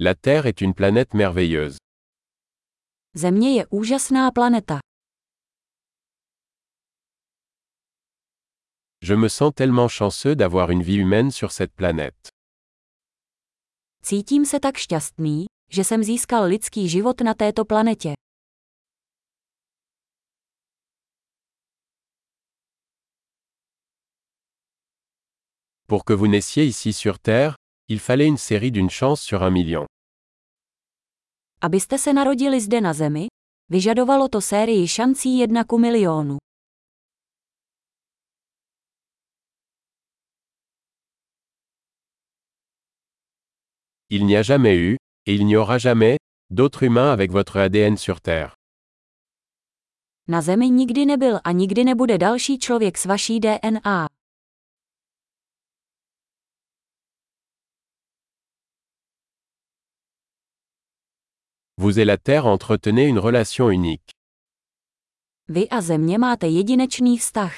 La Terre est une planète merveilleuse. Země je úžasná planeta. Je me sens tellement chanceux d'avoir une vie humaine sur cette planète. Cítím se tak šťastný, že jsem získal lidský život na této planetě. Pour que vous naissiez ici sur Terre, il fallait une série d'une chance sur un million. Abyste se narodili zde na Zemi, vyžadovalo to sérii šancí jedna ku milionu. Il n'y a jamais eu, et il n'y aura jamais, d'autres humains avec votre ADN sur Terre. Na Zemi nikdy nebyl a nikdy nebude další člověk s vaší DNA. Vous et la Terre entretenez une relation unique. Vy a Země máte jedinečný vztah.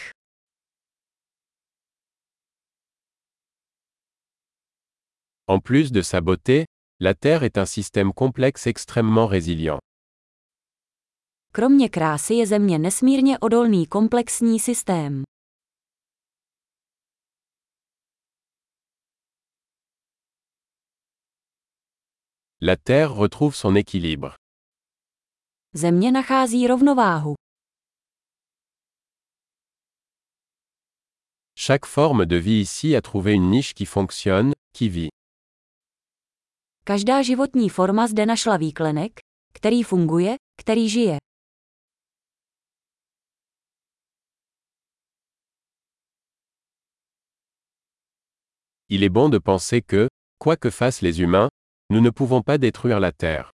En plus de sa beauté, la Terre est un système complexe extrêmement résilient. Kromě krásy je Země nesmírně odolný komplexní systém. La Terre retrouve son équilibre. Země nachází rovnováhu. Chaque forme de vie ici a trouvé une niche qui fonctionne, qui vit. Každá životní forma zde našla výklenek, který funguje, který žije. Il est bon de penser que, quoi que fassent les humains, nous ne pouvons pas détruire la Terre.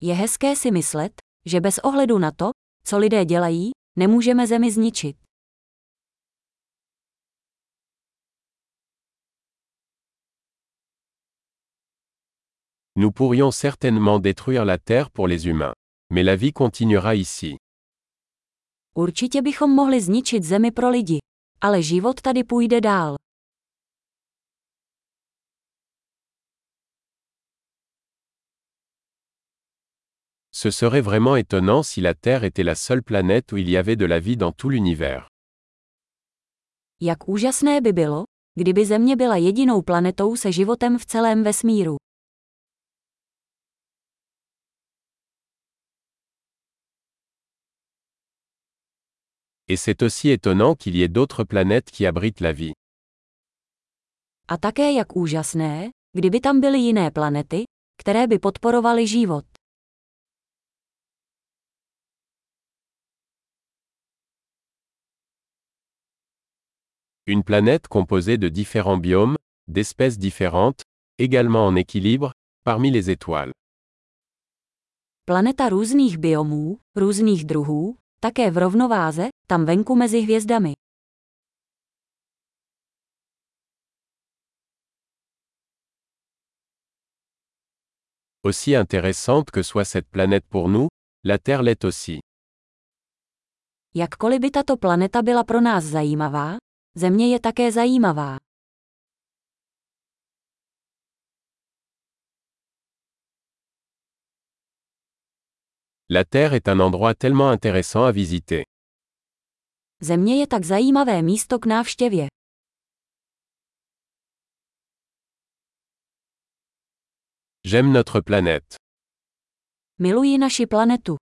Je hezké si myslet, že bez ohledu na to, co lidé dělají, nemůžeme Zemi zničit. Nous pourrions certainement détruire la Terre pour les humains. Mais la vie continuera ici. Určitě bychom mohli zničit Zemi pro lidi. Ale život tady půjde dál. Ce serait vraiment étonnant si la Terre était la seule planète où il y avait de la vie dans tout l'univers. Jak úžasné by bylo, kdyby Země byla jedinou planetou se životem v celém vesmíru. Et c'est aussi étonnant qu'il y ait d'autres planètes qui abritent la vie. A také jak úžasné, kdyby tam byly jiné planety, které by podporovaly život. Une planète composée de différents biomes, d'espèces différentes, également en équilibre, parmi les étoiles. Planeta různých biomů, různých druhů, také v rovnováze, tam venku mezi hvězdami. Aussi intéressante que soit cette planète pour nous, la Terre l'est aussi. Jakkoliv by tato planeta byla pro nás zajímavá, Země je také zajímavá. La Terre est un endroit tellement intéressant à visiter. Země je tak zajímavé místo k návštěvě. J'aime notre planète. Miluji naši planetu.